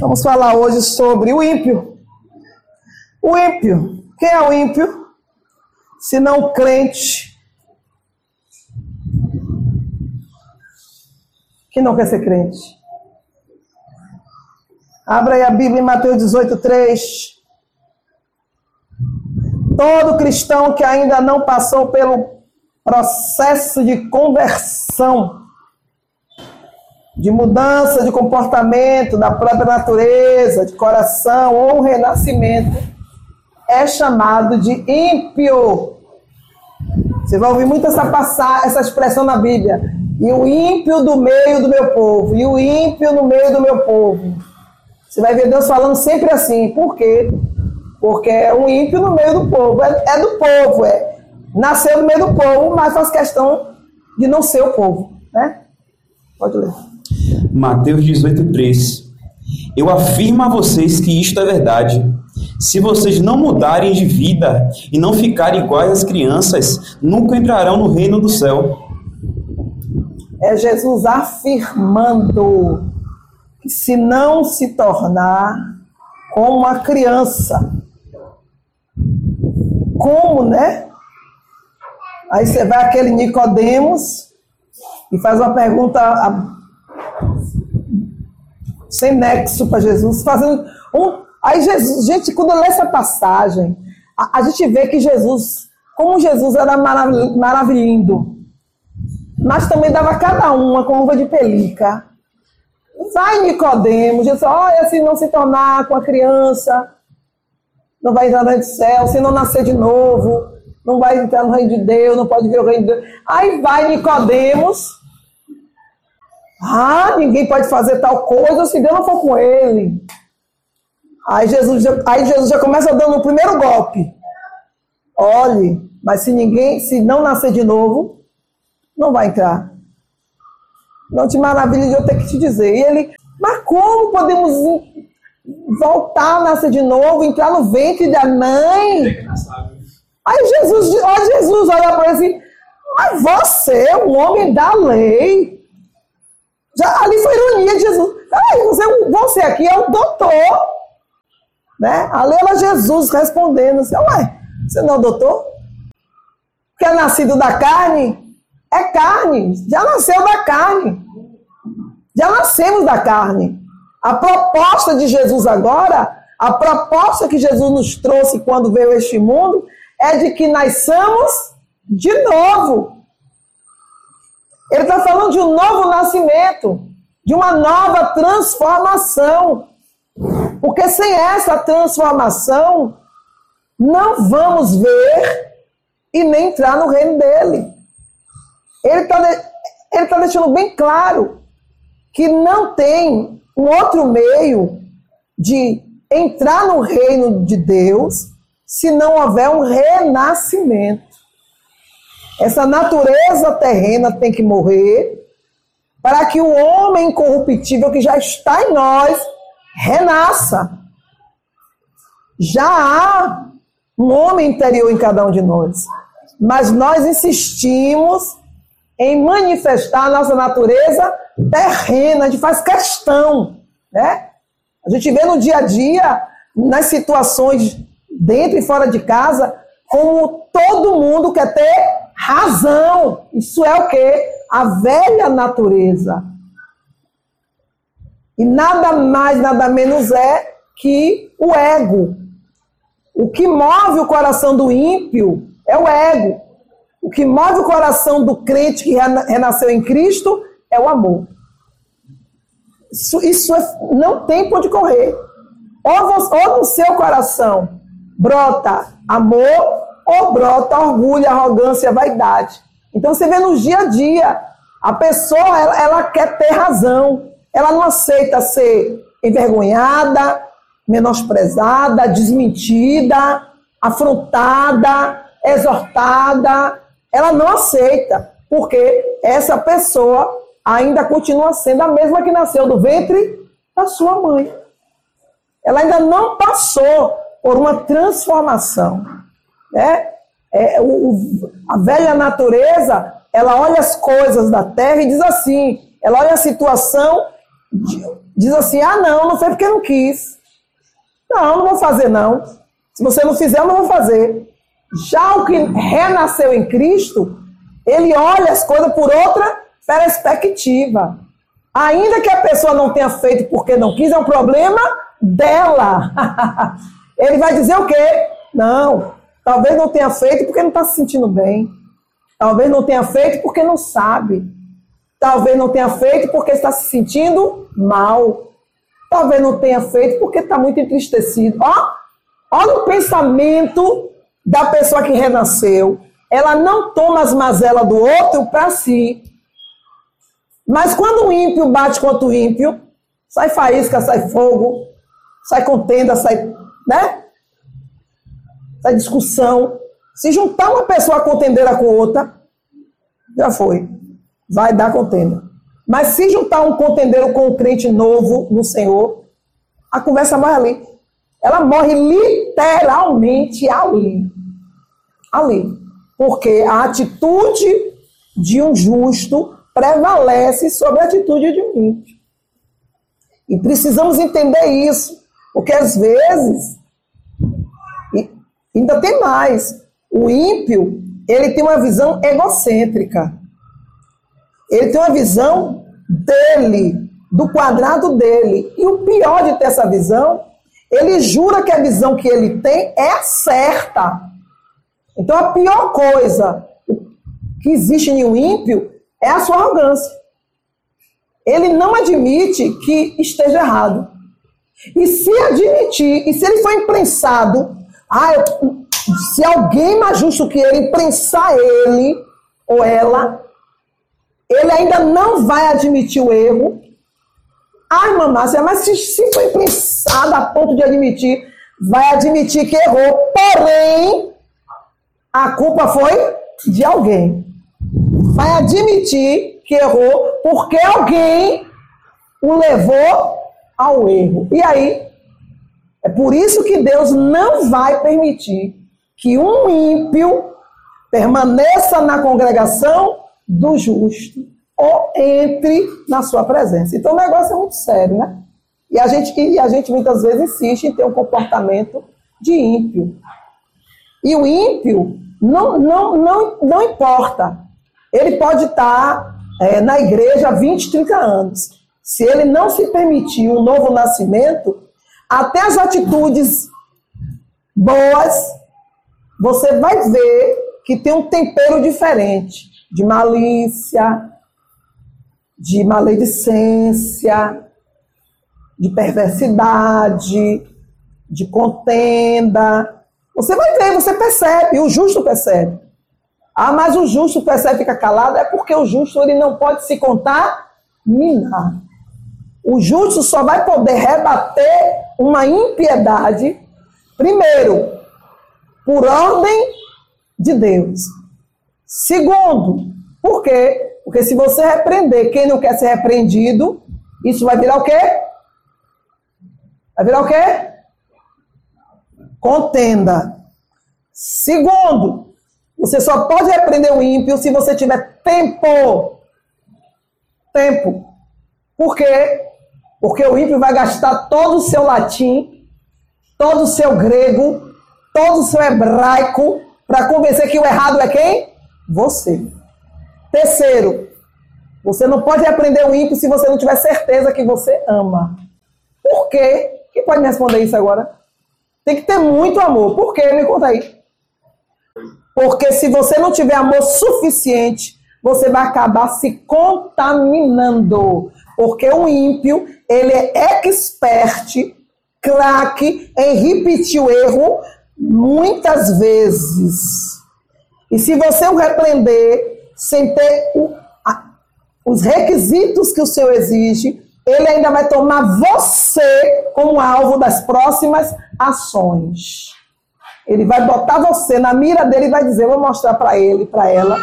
Vamos falar hoje sobre o ímpio. O ímpio. Quem é o ímpio? Se não o crente que não quer ser crente. Abra aí a Bíblia em Mateus 18, 3. Todo cristão que ainda não passou pelo processo de conversão de mudança de comportamento da própria natureza, de coração ou renascimento, é chamado de ímpio. Você vai ouvir muito essa passar, essa expressão na Bíblia. E o ímpio do meio do meu povo, e o ímpio no meio do meu povo. Você vai ver Deus falando sempre assim. Por quê? Porque é um ímpio no meio do povo. É, é do povo, é. Nasceu no meio do povo, mas faz questão de não ser o povo. Né? Pode ler. Mateus 18, 3. Eu afirmo a vocês que isto é verdade. Se vocês não mudarem de vida e não ficarem iguais às crianças, nunca entrarão no reino do céu. É Jesus afirmando que se não se tornar como uma criança, como, né? Aí você vai aquele Nicodemos e faz uma pergunta sem nexo para Jesus, fazendo um. Aí Jesus, gente, quando lê essa passagem, a, a gente vê que Jesus, como Jesus era marav maravilhindo, mas também dava cada uma com luva de pelica. Vai Nicodemos, Jesus, olha, se não se tornar com a criança, não vai entrar no céu, se não nascer de novo, não vai entrar no reino de Deus, não pode ver o reino de Deus. Aí vai Nicodemos ah, ninguém pode fazer tal coisa se Deus não for com ele. Aí Jesus, já, aí Jesus já começa dando o primeiro golpe. Olhe, mas se ninguém, se não nascer de novo, não vai entrar. Não te maravilha de eu ter que te dizer. E ele, mas como podemos voltar a nascer de novo, entrar no ventre da mãe? Aí Jesus, ó Jesus olha para ele assim, mas você é um homem da lei. Já, ali foi ironia de Jesus. Ai, você, você aqui é o doutor. Né? Ali era Jesus respondendo assim, ué, você não é o doutor? Que é nascido da carne? É carne. Já nasceu da carne. Já nascemos da carne. A proposta de Jesus agora, a proposta que Jesus nos trouxe quando veio a este mundo, é de que nasçamos de novo. Ele está falando de um novo nascimento, de uma nova transformação. Porque sem essa transformação, não vamos ver e nem entrar no reino dele. Ele está ele tá deixando bem claro que não tem um outro meio de entrar no reino de Deus se não houver um renascimento. Essa natureza terrena tem que morrer para que o homem incorruptível que já está em nós renasça. Já há um homem interior em cada um de nós, mas nós insistimos em manifestar a nossa natureza terrena, a gente faz questão, né? A gente vê no dia a dia, nas situações dentro e fora de casa, como todo mundo quer ter razão. Isso é o que? A velha natureza. E nada mais, nada menos é que o ego. O que move o coração do ímpio é o ego. O que move o coração do crente que renasceu em Cristo é o amor. Isso, isso é, não tem por onde correr. Ou, ou no seu coração brota amor, ou brota orgulho, arrogância, vaidade. Então você vê no dia a dia, a pessoa ela, ela quer ter razão, ela não aceita ser envergonhada, menosprezada, desmentida, afrontada, exortada. Ela não aceita, porque essa pessoa ainda continua sendo a mesma que nasceu do ventre da sua mãe. Ela ainda não passou por uma transformação. Né? É, o, a velha natureza, ela olha as coisas da terra e diz assim, ela olha a situação diz assim: ah, não, não foi porque não quis. Não, não vou fazer, não. Se você não fizer, eu não vou fazer. Já o que renasceu em Cristo, ele olha as coisas por outra perspectiva. Ainda que a pessoa não tenha feito porque não quis, é um problema dela. ele vai dizer o quê? Não, talvez não tenha feito porque não está se sentindo bem. Talvez não tenha feito porque não sabe. Talvez não tenha feito porque está se sentindo mal. Talvez não tenha feito porque está muito entristecido. Ó, olha o pensamento da pessoa que renasceu. Ela não toma as mazelas do outro para si. Mas quando o ímpio bate contra o ímpio, sai faísca, sai fogo, sai contenda, sai, né? Sai discussão. Se juntar uma pessoa contendeira com outra, já foi. Vai dar contenda. Mas se juntar um contendeiro com um crente novo no Senhor, a conversa morre ali. Ela morre literalmente ali. Ali. Porque a atitude de um justo prevalece sobre a atitude de um ímpio. E precisamos entender isso. Porque às vezes, ainda tem mais, o ímpio, ele tem uma visão egocêntrica. Ele tem uma visão dele, do quadrado dele. E o pior de ter essa visão, ele jura que a visão que ele tem é certa. Então a pior coisa que existe em um ímpio é a sua arrogância. Ele não admite que esteja errado. E se admitir, e se ele for imprensado, ah, eu, se alguém mais justo que ele imprensar ele ou ela, ele ainda não vai admitir o erro. Ai, mamácia, mas se, se foi pensado a ponto de admitir, vai admitir que errou. Porém, a culpa foi de alguém. Vai admitir que errou porque alguém o levou ao erro. E aí, é por isso que Deus não vai permitir que um ímpio permaneça na congregação do justo ou entre na sua presença. Então o negócio é muito sério, né? E a gente, e a gente muitas vezes insiste em ter um comportamento de ímpio. E o ímpio não, não, não, não importa. Ele pode estar é, na igreja há 20, 30 anos. Se ele não se permitir um novo nascimento, até as atitudes boas, você vai ver que tem um tempero diferente de malícia, de maledicência, de perversidade, de contenda. Você vai ver, você percebe, o justo percebe. Ah, mas o justo percebe fica calado, é porque o justo ele não pode se contaminar. O justo só vai poder rebater uma impiedade, primeiro, por ordem de Deus. Segundo, por quê? Porque se você repreender quem não quer ser repreendido, isso vai virar o quê? Vai virar o quê? Contenda. Segundo, você só pode repreender o ímpio se você tiver tempo. Tempo. Por quê? Porque o ímpio vai gastar todo o seu latim, todo o seu grego, todo o seu hebraico para convencer que o errado é quem? Você. Terceiro, você não pode aprender o ímpio se você não tiver certeza que você ama. Por quê? Quem pode me responder isso agora? Tem que ter muito amor. Por quê? Me conta aí. Porque se você não tiver amor suficiente, você vai acabar se contaminando. Porque o ímpio, ele é expert, craque em repetir o erro muitas vezes. E se você o repreender sem ter o, a, os requisitos que o Senhor exige, ele ainda vai tomar você como alvo das próximas ações. Ele vai botar você na mira dele e vai dizer: vou mostrar para ele, para ela,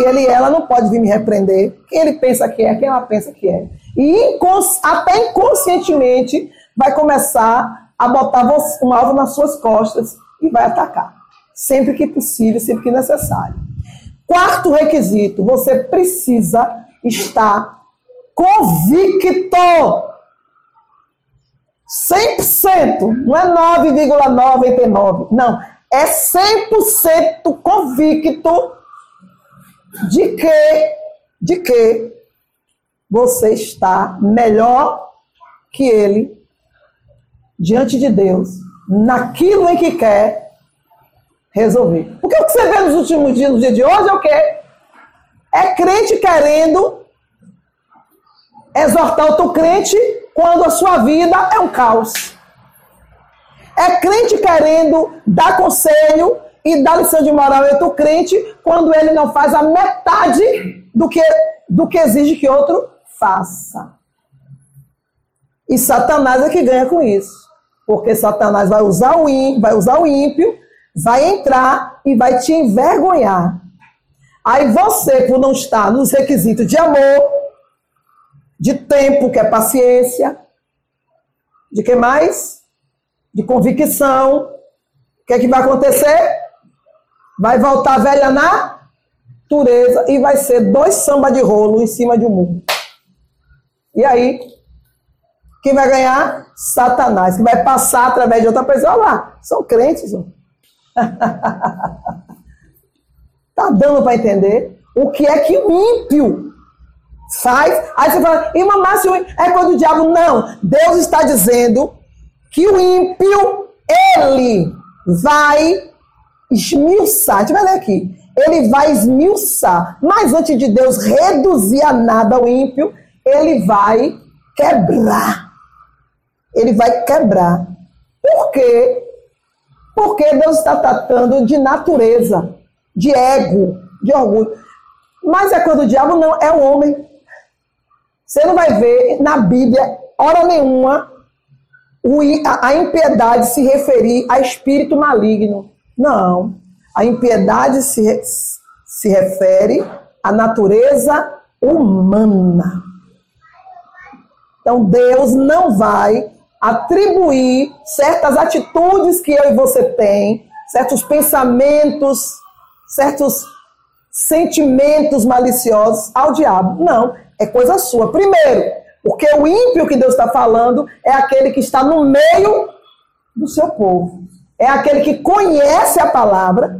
que ele ela não pode vir me repreender. Quem ele pensa que é, quem ela pensa que é. E incons, até inconscientemente vai começar a botar um alvo nas suas costas e vai atacar. Sempre que possível, sempre que necessário. Quarto requisito: você precisa estar convicto. 100%, não é 9,99, não, é 100% convicto de que de que você está melhor que ele diante de Deus, naquilo em que quer resolver. Porque o que você vê nos últimos dias, no dia de hoje, é o quê? É crente querendo exortar outro crente quando a sua vida é um caos. É crente querendo dar conselho e dar lição de moral a outro crente quando ele não faz a metade do que, do que exige que outro faça. E Satanás é que ganha com isso. Porque Satanás vai usar o ímpio, vai usar o ímpio, vai entrar e vai te envergonhar. Aí você, por não estar nos requisitos de amor, de tempo, que é paciência, de que mais? De convicção. O que é que vai acontecer? Vai voltar a velha natureza e vai ser dois samba de rolo em cima de um muro. E aí, quem vai ganhar? Satanás, que vai passar através de outra pessoa. Olha lá, são crentes. tá dando para entender o que é que o ímpio faz? Aí você fala, irmã Márcio, é quando o diabo. Não, Deus está dizendo que o ímpio, ele vai esmiuçar. A gente vai ler aqui. Ele vai esmiuçar. Mas antes de Deus reduzir a nada o ímpio, ele vai quebrar. Ele vai quebrar. Por quê? Porque Deus está tratando de natureza, de ego, de orgulho. Mas é quando o diabo não, é o homem. Você não vai ver na Bíblia, hora nenhuma, a impiedade se referir a espírito maligno. Não. A impiedade se, se refere à natureza humana. Então Deus não vai atribuir certas atitudes que eu e você tem, certos pensamentos, certos sentimentos maliciosos ao diabo. Não, é coisa sua. Primeiro, porque o ímpio que Deus está falando é aquele que está no meio do seu povo. É aquele que conhece a palavra,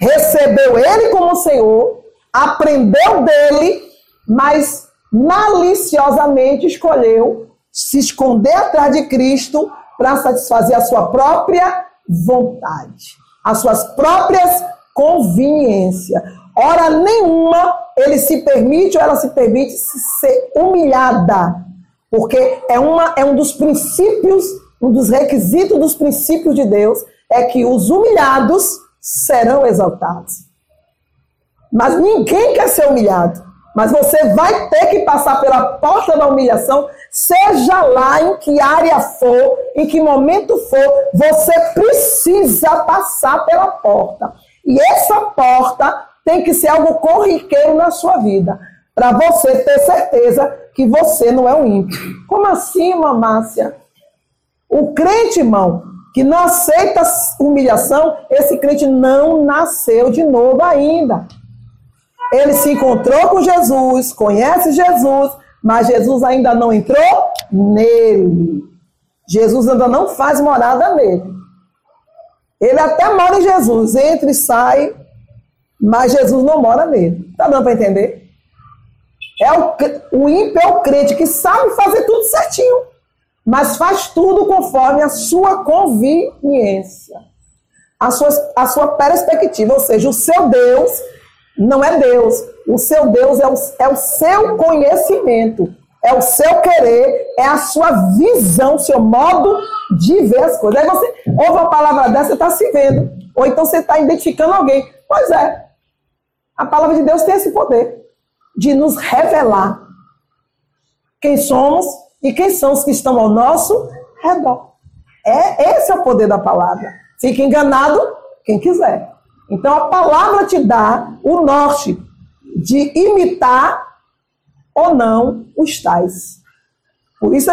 recebeu ele como Senhor, aprendeu dele, mas maliciosamente escolheu se esconder atrás de Cristo para satisfazer a sua própria vontade, as suas próprias conveniências. Hora nenhuma ele se permite ou ela se permite ser humilhada, porque é, uma, é um dos princípios, um dos requisitos dos princípios de Deus, é que os humilhados serão exaltados. Mas ninguém quer ser humilhado. Mas você vai ter que passar pela porta da humilhação, seja lá em que área for, em que momento for, você precisa passar pela porta. E essa porta tem que ser algo corriqueiro na sua vida, para você ter certeza que você não é um ímpio. Como assim, mamácia? O crente, irmão, que não aceita humilhação, esse crente não nasceu de novo ainda. Ele se encontrou com Jesus, conhece Jesus, mas Jesus ainda não entrou nele. Jesus ainda não faz morada nele. Ele até mora em Jesus, entra e sai, mas Jesus não mora nele. Tá dando para entender? É o, o ímpio é o crente que sabe fazer tudo certinho, mas faz tudo conforme a sua conveniência, a sua, a sua perspectiva, ou seja, o seu Deus não é Deus. O seu Deus é o, é o seu conhecimento, é o seu querer, é a sua visão, o seu modo de ver as coisas. Aí você ouve uma palavra dessa, você está se vendo. Ou então você está identificando alguém. Pois é. A palavra de Deus tem esse poder de nos revelar quem somos e quem são os que estão ao nosso redor. É, esse é o poder da palavra. Fique enganado quem quiser. Então a palavra te dá o norte de imitar ou não os tais. Por isso,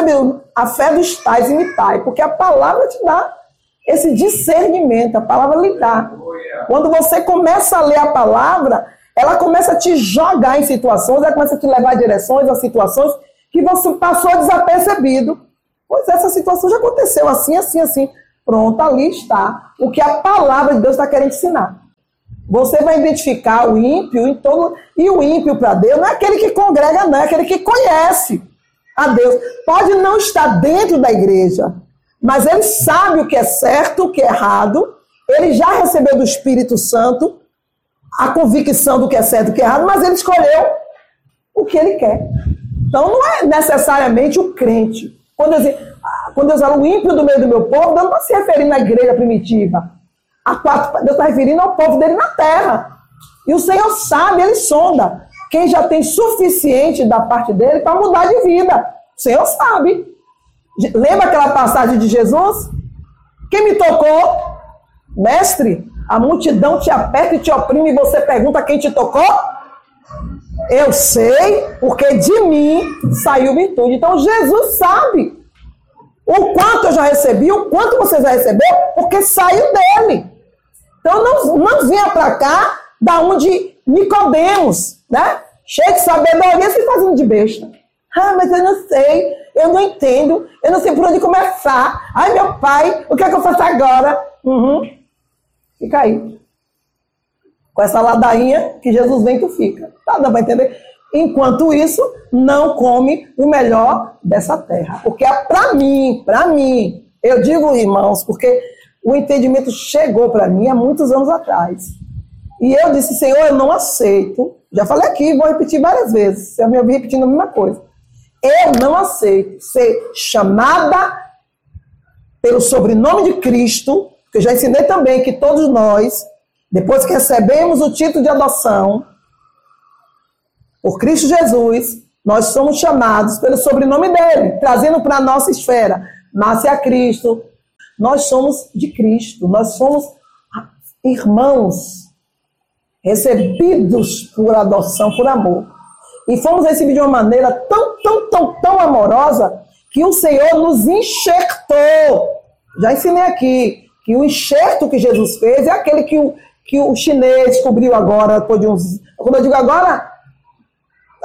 a fé dos tais imitai, porque a palavra te dá esse discernimento, a palavra lhe dá. Quando você começa a ler a palavra, ela começa a te jogar em situações, ela começa a te levar a direções, a situações que você passou desapercebido. Pois essa situação já aconteceu assim, assim, assim. Pronto, ali está o que a palavra de Deus está querendo ensinar. Você vai identificar o ímpio em todo. E o ímpio para Deus não é aquele que congrega, não, é aquele que conhece a Deus. Pode não estar dentro da igreja, mas ele sabe o que é certo, o que é errado. Ele já recebeu do Espírito Santo a convicção do que é certo e o que é errado, mas ele escolheu o que ele quer. Então não é necessariamente o crente. Quando eu, quando Deus fala o ímpio do meio do meu povo, Deus não está se referindo à igreja primitiva. A quatro, Deus está referindo ao povo dele na terra. E o Senhor sabe, ele sonda. Quem já tem suficiente da parte dele para mudar de vida. O Senhor sabe. Lembra aquela passagem de Jesus? Quem me tocou? Mestre, a multidão te aperta e te oprime e você pergunta quem te tocou? Eu sei, porque de mim saiu virtude. Então Jesus sabe o quanto eu já recebi, o quanto você já recebeu, porque saiu dele. Então não, não venha para cá da onde Nicodemos, né? Cheio de sabedoria se fazendo de besta. Ah, mas eu não sei, eu não entendo, eu não sei por onde começar. Ai, meu pai, o que é que eu faço agora? Uhum. Fica aí. Com essa ladainha que Jesus vem, tu fica. Tá, dá para entender? Enquanto isso, não come o melhor dessa terra. Porque é para mim, para mim. Eu digo, irmãos, porque o entendimento chegou para mim há muitos anos atrás. E eu disse, Senhor, eu não aceito. Já falei aqui, vou repetir várias vezes. Você me ouvir repetindo a mesma coisa. Eu não aceito ser chamada pelo sobrenome de Cristo, que eu já ensinei também que todos nós, depois que recebemos o título de adoção, por Cristo Jesus, nós somos chamados pelo sobrenome dele, trazendo para a nossa esfera. Nasce a Cristo. Nós somos de Cristo, nós somos irmãos, recebidos por adoção, por amor. E fomos recebidos de uma maneira tão, tão, tão, tão amorosa que o Senhor nos enxertou. Já ensinei aqui que o enxerto que Jesus fez é aquele que o, que o chinês descobriu agora, depois de uns. Quando eu digo agora,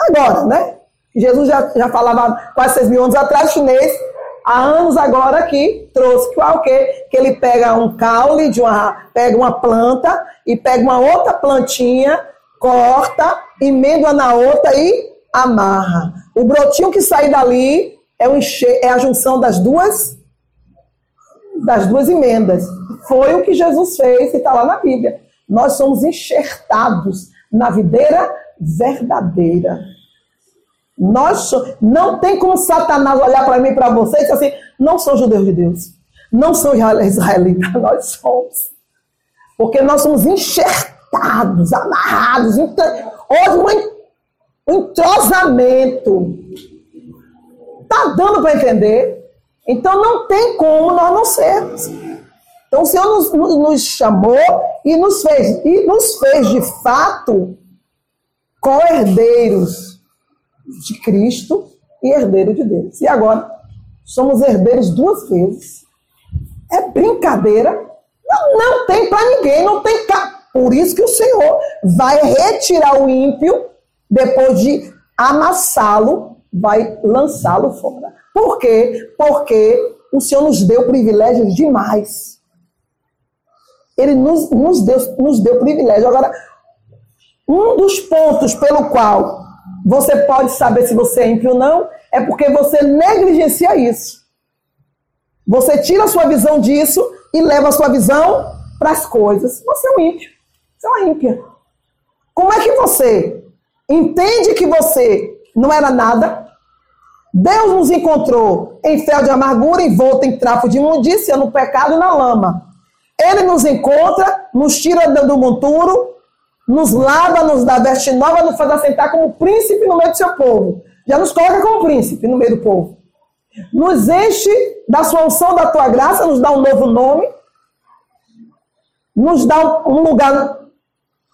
agora, né? Jesus já, já falava quase seis mil anos atrás, chinês, há anos agora que trouxe que, o quê? que ele pega um caule de uma, pega uma planta e pega uma outra plantinha, corta, emenda na outra e amarra. O brotinho que sai dali é, o enche, é a junção das duas das duas emendas. Foi o que Jesus fez e está lá na Bíblia. Nós somos enxertados na videira verdadeira. Nós não tem como Satanás olhar para mim e para você e dizer assim: não sou judeu de Deus, não sou israelita, nós somos. Porque nós somos enxertados, amarrados. Houve um entrosamento. Está dando para entender? Então não tem como nós não sermos. Então o Senhor nos, nos chamou e nos fez, e nos fez de fato co-herdeiros de Cristo e herdeiro de Deus. E agora, somos herdeiros duas vezes. É brincadeira? Não, não tem para ninguém, não tem cá. Por isso que o Senhor vai retirar o ímpio, depois de amassá-lo, vai lançá-lo fora. Por quê? Porque o Senhor nos deu privilégios demais. Ele nos, nos, deu, nos deu privilégio. Agora, um dos pontos pelo qual você pode saber se você é ímpio ou não é porque você negligencia isso. Você tira a sua visão disso e leva a sua visão para as coisas. Você é um ímpio. Você é uma ímpia. Como é que você entende que você não era nada? Deus nos encontrou em fel de amargura, envolto em trapo de imundícia, no pecado e na lama. Ele nos encontra, nos tira do monturo, nos lava, nos dá veste nova, nos faz assentar como príncipe no meio do seu povo. Já nos coloca como príncipe no meio do povo. Nos enche da sua unção, da tua graça, nos dá um novo nome, nos dá um lugar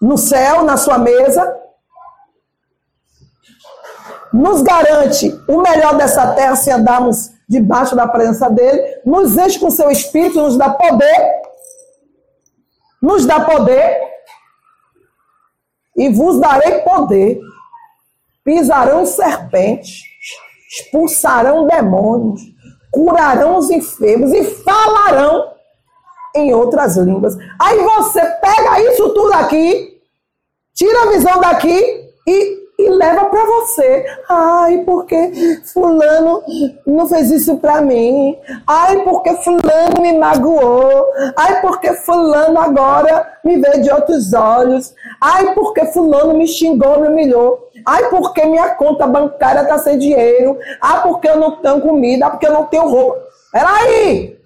no céu, na sua mesa, nos garante o melhor dessa terra se andarmos debaixo da presença dele, nos enche com seu espírito, nos dá poder, nos dá poder e vos darei poder. Pisarão serpente, expulsarão demônios, curarão os enfermos e falarão em outras línguas. Aí você pega isso tudo aqui, tira a visão daqui e e leva para você. Ai, porque fulano não fez isso para mim. Ai, porque fulano me magoou. Ai, porque fulano agora me vê de outros olhos. Ai, porque fulano me xingou, me humilhou. Ai, porque minha conta bancária tá sem dinheiro. Ah, porque eu não tenho comida, ah, porque eu não tenho roupa. Peraí!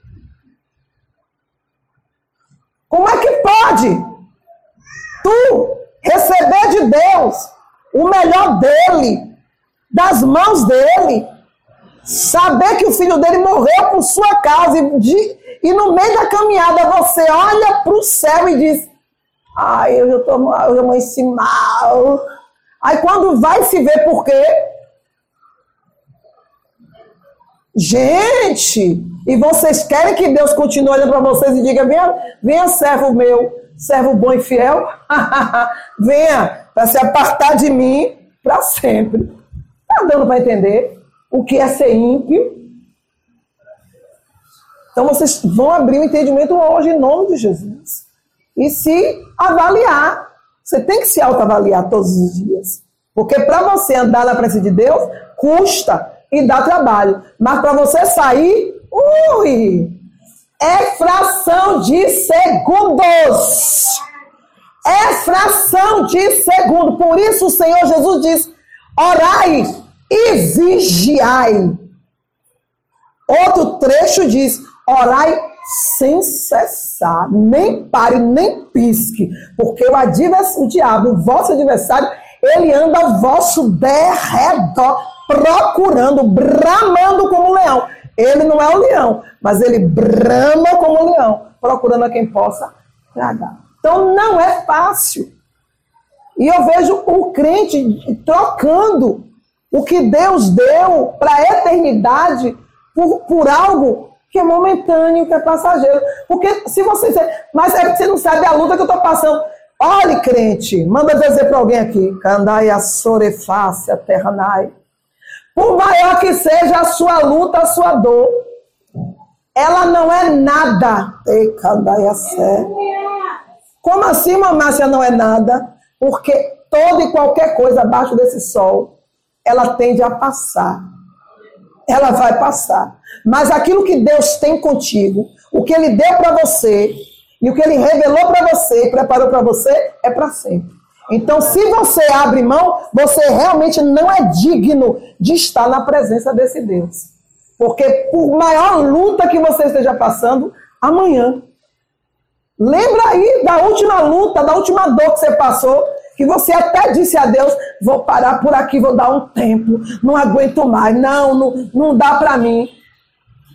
Como é que pode tu receber de Deus o melhor dele, das mãos dele. Saber que o filho dele morreu por sua causa e, de, e no meio da caminhada você olha para o céu e diz: Ai, eu já estou mal, eu amanheci mal. Aí quando vai se ver por quê? Gente, e vocês querem que Deus continue olhando para vocês e diga: venha, venha, servo meu, servo bom e fiel. venha, para se apartar de mim para sempre. Está dando para entender o que é ser ímpio? Então vocês vão abrir o entendimento hoje em nome de Jesus. E se avaliar. Você tem que se autoavaliar todos os dias. Porque para você andar na presença de Deus, custa e dá trabalho. Mas para você sair, ui, é fração de segundos é fração de segundo. Por isso o Senhor Jesus diz: orai e vigiai. Outro trecho diz: orai sem cessar, nem pare, nem pisque, porque o, o diabo, o vosso adversário, ele anda ao vosso derredor, procurando, bramando como um leão. Ele não é o leão, mas ele brama como leão, procurando a quem possa tragar. Então não é fácil. E eu vejo o crente trocando o que Deus deu para a eternidade por, por algo que é momentâneo, que é passageiro. Porque se você mas é você não sabe a luta que eu estou passando. Olhe, crente, manda dizer para alguém aqui, Candai a sorefácia terranai. Por maior que seja a sua luta, a sua dor, ela não é nada. Como assim, Márcia, não é nada? Porque toda e qualquer coisa abaixo desse sol, ela tende a passar. Ela vai passar. Mas aquilo que Deus tem contigo, o que Ele deu para você, e o que Ele revelou para você e preparou para você, é para sempre. Então, se você abre mão, você realmente não é digno de estar na presença desse Deus. Porque por maior luta que você esteja passando, amanhã Lembra aí da última luta, da última dor que você passou, que você até disse a Deus: vou parar por aqui, vou dar um tempo, não aguento mais, não, não, não dá para mim.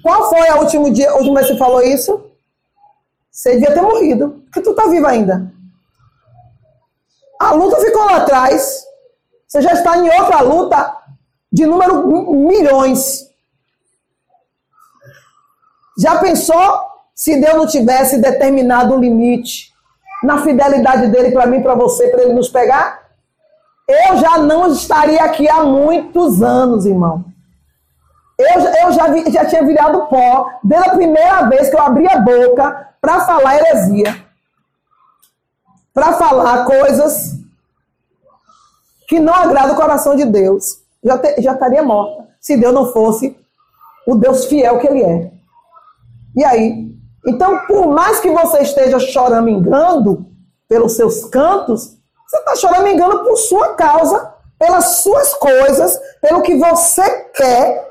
Qual foi o último dia, última vez que você falou isso? Você devia ter morrido, porque tu tá vivo ainda. A luta ficou lá atrás. Você já está em outra luta de número milhões. Já pensou se Deus não tivesse determinado um limite na fidelidade dele para mim, para você, para ele nos pegar, eu já não estaria aqui há muitos anos, irmão. Eu, eu já, vi, já tinha virado pó desde a primeira vez que eu abri a boca para falar heresia. Para falar coisas que não agradam o coração de Deus. Já, te, já estaria morta se Deus não fosse o Deus fiel que Ele é. E aí? Então, por mais que você esteja choramingando pelos seus cantos, você está choramingando por sua causa, pelas suas coisas, pelo que você quer,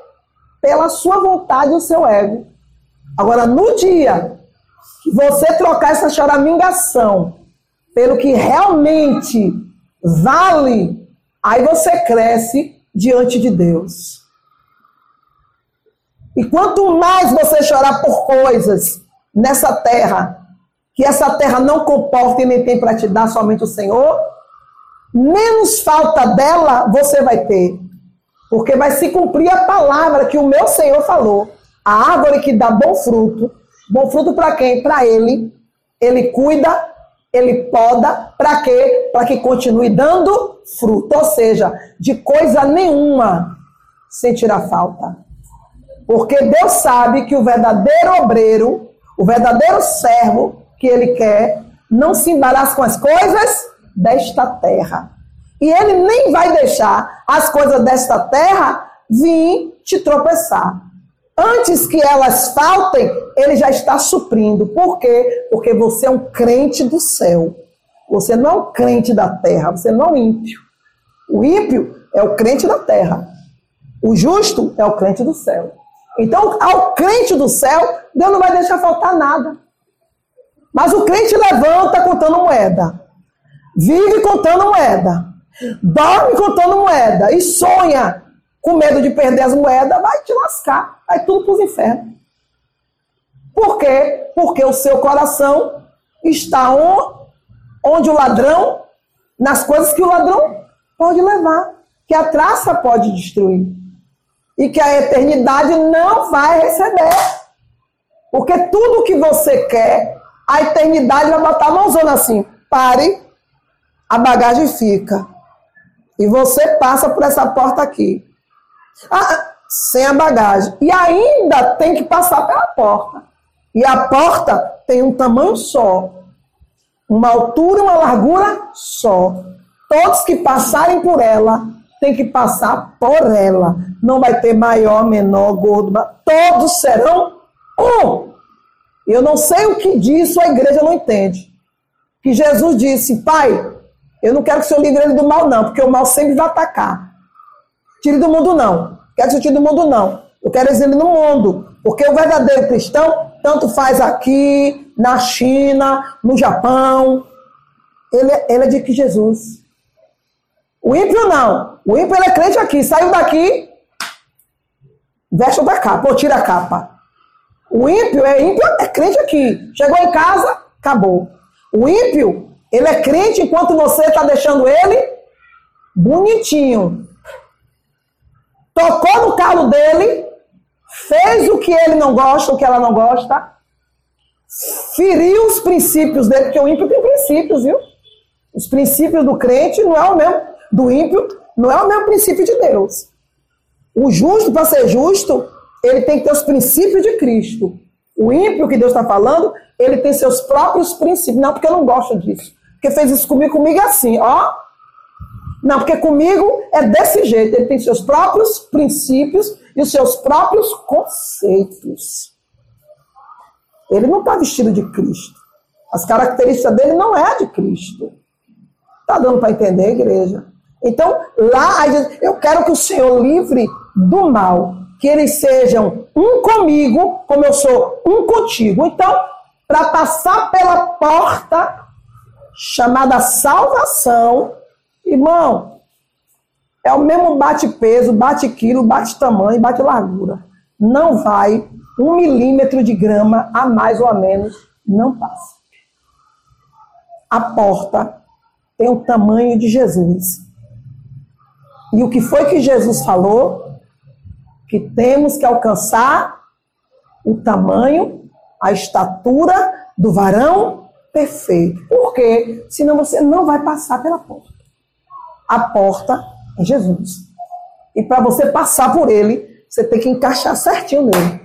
pela sua vontade e o seu ego. Agora, no dia que você trocar essa choramingação pelo que realmente vale, aí você cresce diante de Deus. E quanto mais você chorar por coisas nessa terra, que essa terra não comporta e nem tem para te dar somente o Senhor, menos falta dela você vai ter. Porque vai se cumprir a palavra que o meu Senhor falou. A árvore que dá bom fruto, bom fruto para quem? Para ele. Ele cuida, ele poda, para quê? Para que continue dando fruto. Ou seja, de coisa nenhuma sentirá falta. Porque Deus sabe que o verdadeiro obreiro, o verdadeiro servo que ele quer, não se embaraça com as coisas desta terra. E ele nem vai deixar as coisas desta terra vir te tropeçar. Antes que elas faltem, ele já está suprindo. Por quê? Porque você é um crente do céu. Você não é um crente da terra, você não é um ímpio. O ímpio é o crente da terra. O justo é o crente do céu. Então, ao crente do céu, Deus não vai deixar faltar nada. Mas o crente levanta contando moeda, vive contando moeda, dorme contando moeda e sonha com medo de perder as moedas, vai te lascar, vai tudo para os infernos. Por quê? Porque o seu coração está onde o ladrão, nas coisas que o ladrão pode levar, que a traça pode destruir e que a eternidade não vai receber. Porque tudo que você quer, a eternidade vai botar a mãozona assim. Pare, a bagagem fica. E você passa por essa porta aqui. Ah, sem a bagagem. E ainda tem que passar pela porta. E a porta tem um tamanho só. Uma altura uma largura só. Todos que passarem por ela têm que passar por ela. Não vai ter maior, menor, gordo. Todos serão um. Eu não sei o que disso a igreja não entende. Que Jesus disse, Pai, eu não quero que o Senhor livre ele do mal, não, porque o mal sempre vai atacar. Tire do mundo, não. Quero que o tire do mundo, não. Eu quero ele no mundo. Porque o verdadeiro cristão, tanto faz aqui, na China, no Japão, ele, ele é de que Jesus. O ímpio não. O ímpio ele é crente aqui. Saiu daqui, veste outra capa, ou tira a capa. O ímpio é ímpio, é crente aqui. Chegou em casa, acabou. O ímpio, ele é crente enquanto você está deixando ele bonitinho. Tocou no calo dele, fez o que ele não gosta, o que ela não gosta, feriu os princípios dele, porque o ímpio tem princípios, viu? Os princípios do crente não é o mesmo, do ímpio, não é o mesmo princípio de Deus. O justo, para ser justo, ele tem que ter os princípios de Cristo. O ímpio que Deus está falando, ele tem seus próprios princípios. Não, porque eu não gosto disso. Porque fez isso comigo, comigo é assim, ó. Não, porque comigo é desse jeito. Ele tem seus próprios princípios e os seus próprios conceitos. Ele não está vestido de Cristo. As características dele não é de Cristo. Está dando para entender, igreja? Então, lá, eu quero que o Senhor livre do mal. Que eles sejam um comigo, como eu sou um contigo. Então, para passar pela porta chamada salvação, irmão, é o mesmo bate-peso, bate-quilo, bate-tamanho, bate-largura. Não vai um milímetro de grama a mais ou a menos, não passa. A porta tem o tamanho de Jesus. E o que foi que Jesus falou? Que temos que alcançar o tamanho, a estatura do varão perfeito. Por quê? Senão você não vai passar pela porta. A porta é Jesus. E para você passar por ele, você tem que encaixar certinho nele.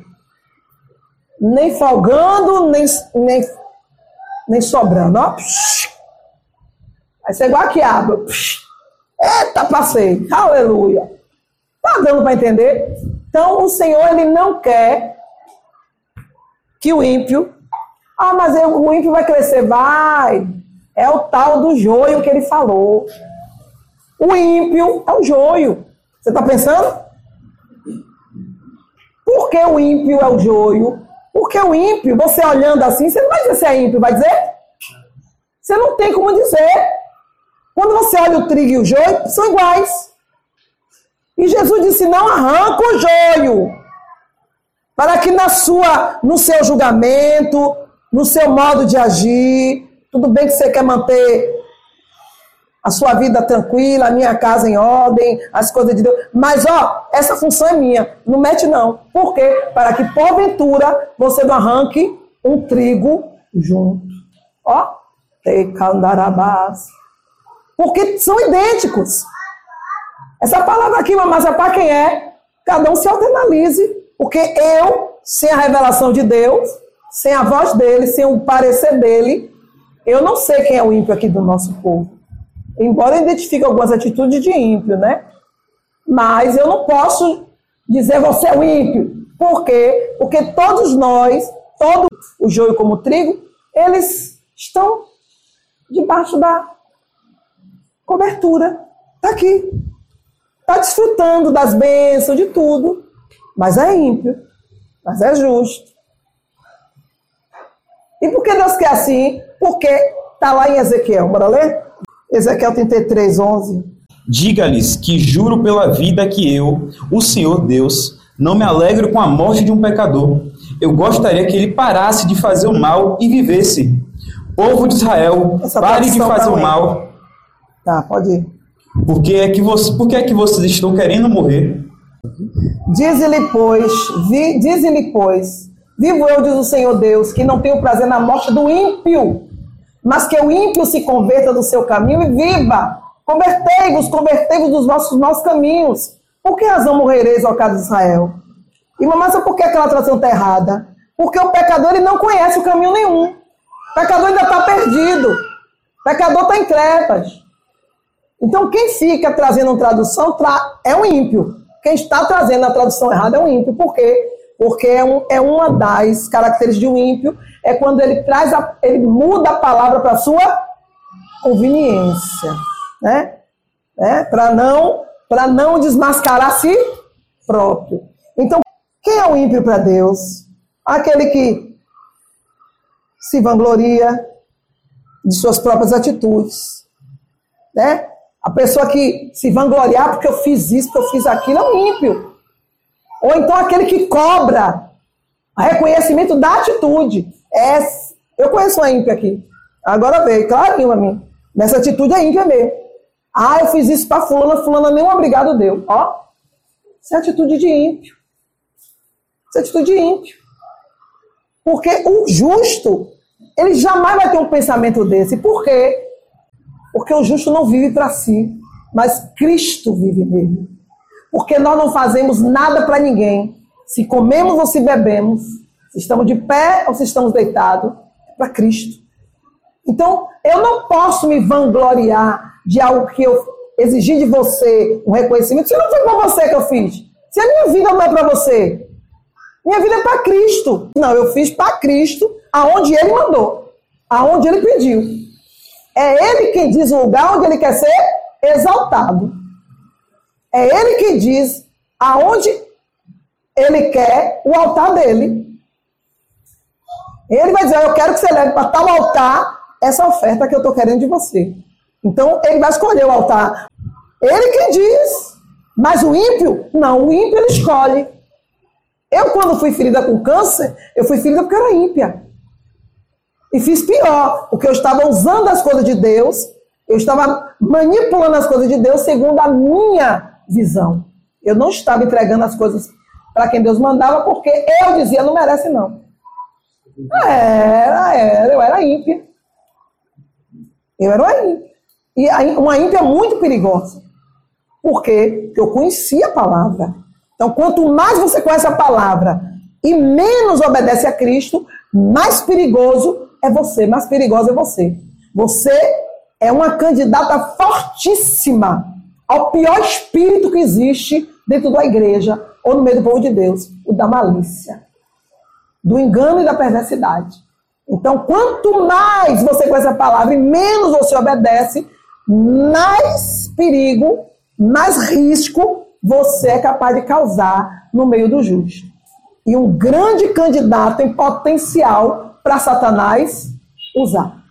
Nem folgando, nem, nem, nem sobrando. Ó. Vai ser igual a quiabo. Eita, passei. Aleluia. Tá dando para entender? Então, o Senhor, ele não quer que o ímpio. Ah, mas o ímpio vai crescer. Vai. É o tal do joio que ele falou. O ímpio é o joio. Você está pensando? Por que o ímpio é o joio? Porque o ímpio, você olhando assim, você não vai dizer se é ímpio, vai dizer? Você não tem como dizer. Quando você olha o trigo e o joio, são iguais. E Jesus disse: não arranca o joio, para que na sua, no seu julgamento, no seu modo de agir, tudo bem que você quer manter a sua vida tranquila, a minha casa em ordem, as coisas de Deus. Mas, ó, essa função é minha. Não mete, não. Por quê? Para que, porventura, você não arranque um trigo junto. Ó, tecandarabás. Porque são idênticos. Essa palavra aqui, mamãe, é para quem é? Cada um se autoanalise, porque eu, sem a revelação de Deus, sem a voz dele, sem o parecer dele, eu não sei quem é o ímpio aqui do nosso povo. Embora eu identifique algumas atitudes de ímpio, né? Mas eu não posso dizer você é o ímpio. Por quê? Porque todos nós, todo o joio como o trigo, eles estão debaixo da cobertura. Está aqui. Está desfrutando das bênçãos, de tudo. Mas é ímpio. Mas é justo. E por que Deus quer assim? Porque está lá em Ezequiel. Bora ler? Ezequiel 33, 11. Diga-lhes que juro pela vida que eu, o Senhor Deus, não me alegro com a morte de um pecador. Eu gostaria que ele parasse de fazer o mal e vivesse. Povo de Israel, Essa pare de fazer o ruim. mal. Tá, pode ir. Por que é que, você, por que é que vocês estão querendo morrer? Diz-lhe, pois, vi, diz-lhe, pois, vivo eu, diz o Senhor Deus, que não tenho prazer na morte do ímpio, mas que o ímpio se converta do seu caminho e viva. Convertei-vos, convertei-vos dos vossos maus caminhos. Por que razão morrereis, ó casa de Israel? Mamãe, sabe por que aquela tradução está errada? Porque o pecador ele não conhece o caminho nenhum. O pecador ainda está perdido. O pecador está em crepas. Então, quem fica trazendo uma tradução tra- é um ímpio. Quem está trazendo a tradução errada é um ímpio. Por quê? Porque é, um- é uma das características de um ímpio, é quando ele traz a- ele muda a palavra para sua conveniência. Né? né? Para não, pra não desmascarar si próprio. Então, quem é o ímpio para Deus? Aquele que se vangloria de suas próprias atitudes. Né? A pessoa que se vangloriar porque eu fiz isso, porque eu fiz aquilo, é um ímpio. Ou então aquele que cobra reconhecimento da atitude. É, eu conheço uma ímpia aqui. Agora veio, clarinho a mim. Nessa atitude é ímpia mesmo. Ah, eu fiz isso para fulana, fulana nem um obrigado deu. Ó, isso é atitude de ímpio. Isso é atitude de ímpio. Porque o justo, ele jamais vai ter um pensamento desse. Por quê? Porque o justo não vive para si, mas Cristo vive nele. Porque nós não fazemos nada para ninguém. Se comemos ou se bebemos, se estamos de pé ou se estamos deitados, é para Cristo. Então, eu não posso me vangloriar de algo que eu exigi de você um reconhecimento. Se não foi para você que eu fiz, se a minha vida não é para você, minha vida é para Cristo. Não, eu fiz para Cristo, aonde Ele mandou, aonde Ele pediu. É Ele quem diz o lugar onde Ele quer ser exaltado. É Ele que diz aonde Ele quer o altar dele. Ele vai dizer: Eu quero que você leve para tal altar essa oferta que eu estou querendo de você. Então, ele vai escolher o altar. Ele quem diz. Mas o ímpio, não, o ímpio ele escolhe. Eu, quando fui ferida com câncer, eu fui ferida porque era ímpia. E fiz pior, porque eu estava usando as coisas de Deus, eu estava manipulando as coisas de Deus segundo a minha visão. Eu não estava entregando as coisas para quem Deus mandava, porque eu dizia, não merece não. Era, era, eu era ímpia. Eu era uma ímpia. E uma ímpia muito perigosa. Por quê? Porque eu conhecia a palavra. Então, quanto mais você conhece a palavra e menos obedece a Cristo, mais perigoso é você, mais perigosa é você. Você é uma candidata fortíssima ao pior espírito que existe dentro da igreja ou no meio do povo de Deus, o da malícia, do engano e da perversidade. Então, quanto mais você conhece a palavra e menos você obedece, mais perigo, mais risco você é capaz de causar no meio do justo. E um grande candidato em potencial para Satanás usar.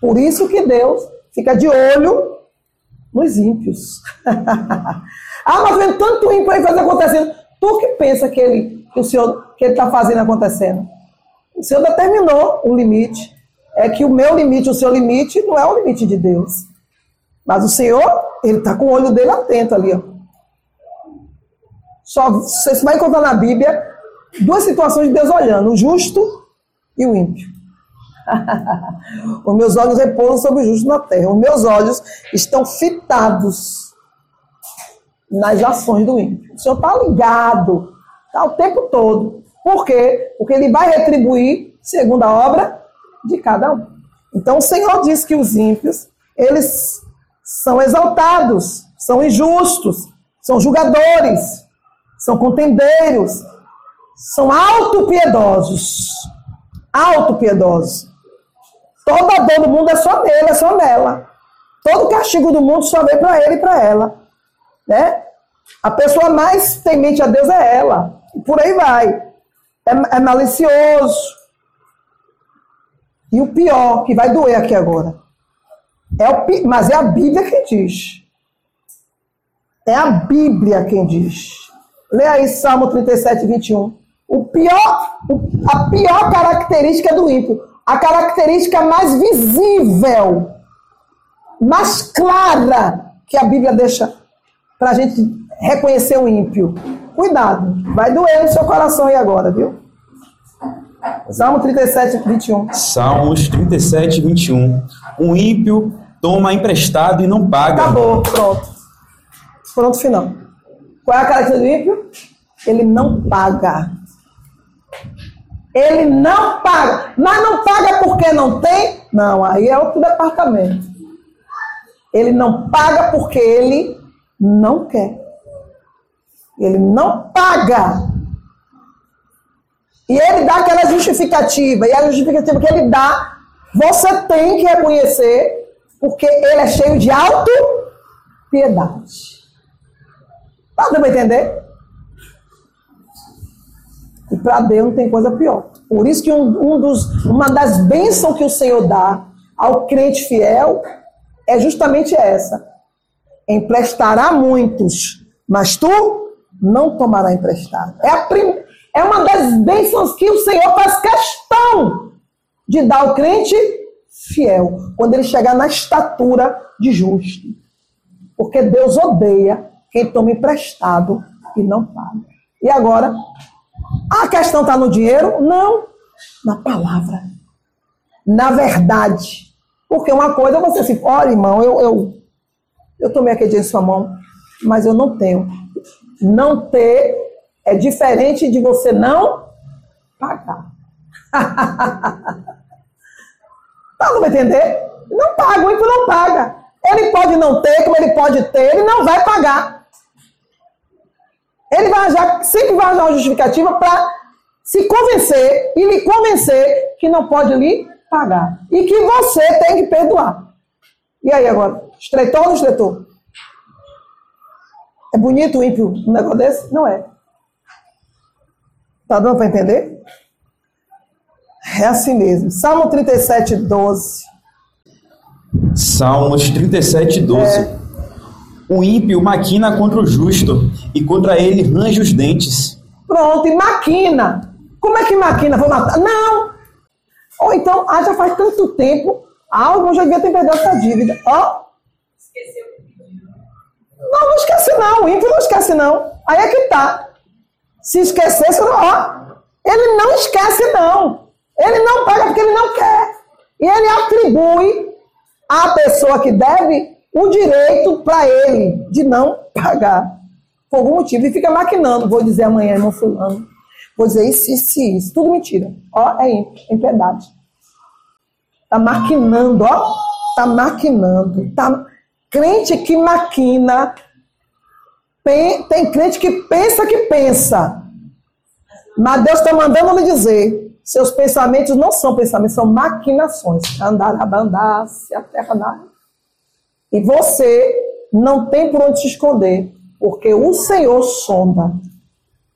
Por isso que Deus fica de olho nos ímpios. ah, mas vendo tanto ímpio aí fazer acontecendo. Tu que pensa que ele o Senhor que está fazendo acontecendo? O Senhor determinou um limite. É que o meu limite, o seu limite, não é o limite de Deus. Mas o Senhor, ele está com o olho dele atento ali. Ó. Só você vai encontrar na Bíblia duas situações de Deus olhando: o justo e o ímpio. Os meus olhos repousam sobre o justo na terra. Os meus olhos estão fitados nas ações do ímpio. O Senhor está ligado, está o tempo todo. Por quê? Porque ele vai retribuir segundo a obra de cada um. Então o Senhor diz que os ímpios, eles são exaltados, são injustos, são julgadores, são contendeiros, são autopiedosos. Autopiedosos. Toda dor do mundo é só nele, é só nela. Todo castigo do mundo só vem para ele e para ela. Né? A pessoa mais temente a Deus é ela. E por aí vai. É, é malicioso. E o pior, que vai doer aqui agora. É o, mas é a Bíblia quem diz. É a Bíblia quem diz. Lê aí Salmo 37, 21. O pior, a pior característica do ímpio, a característica mais visível, mais clara que a Bíblia deixa para a gente reconhecer o ímpio. Cuidado, vai doer no seu coração aí agora, viu? Salmo 37, 21. Salmos 37, 21. Um ímpio toma emprestado e não paga. Acabou, pronto. Pronto, final. Qual é a característica do ímpio? Ele não paga. Ele não paga. Mas não paga porque não tem? Não, aí é outro departamento. Ele não paga porque ele não quer. Ele não paga. E ele dá aquela justificativa. E a justificativa que ele dá, você tem que reconhecer, porque ele é cheio de auto-piedade. Tá dando para entender? Para Deus não tem coisa pior. Por isso que um, um dos, uma das bênçãos que o Senhor dá ao crente fiel é justamente essa. Emprestará muitos, mas tu não tomará emprestado. É, a prim, é uma das bênçãos que o Senhor faz questão de dar ao crente fiel, quando ele chegar na estatura de justo. Porque Deus odeia quem toma emprestado e não paga. E agora, a questão está no dinheiro? Não, na palavra, na verdade. Porque uma coisa você se, olha, irmão, eu, eu, eu tomei aquele dia em sua mão, mas eu não tenho. Não ter é diferente de você não pagar. tá, não vai entender? Não paga, o ímpio não paga. Ele pode não ter, como ele pode ter, ele não vai pagar. Ele vai arranjar, sempre vai arranjar uma justificativa para se convencer e lhe convencer que não pode lhe pagar. E que você tem que perdoar. E aí agora? Estreitou ou não estreitou? É bonito o ímpio um negócio desse? Não é. Tá dando para entender? É assim mesmo. Salmo 37, 12. Salmos 37, 12. É. O ímpio maquina contra o justo e contra ele range os dentes. Pronto, e maquina. Como é que maquina? Vou matar? Não! Ou então, ah, já faz tanto tempo, algo já devia ter perdido essa dívida. Ó. Esqueceu. Não, não esquece não. O ímpio não esquece não. Aí é que tá. Se esquecesse, ó, ele não esquece, não. Ele não paga porque ele não quer. E ele atribui à pessoa que deve o direito para ele de não pagar. Por algum motivo. E fica maquinando. Vou dizer amanhã, irmão fulano. Vou dizer isso, isso, isso. Tudo mentira. Ó, é impiedade. Tá maquinando, ó. Tá maquinando. Tá... Crente que maquina tem crente que pensa que pensa. Mas Deus está mandando lhe dizer: seus pensamentos não são pensamentos, são maquinações. Andar, abandar, se a terra dá. E você não tem por onde se esconder, porque o Senhor sonda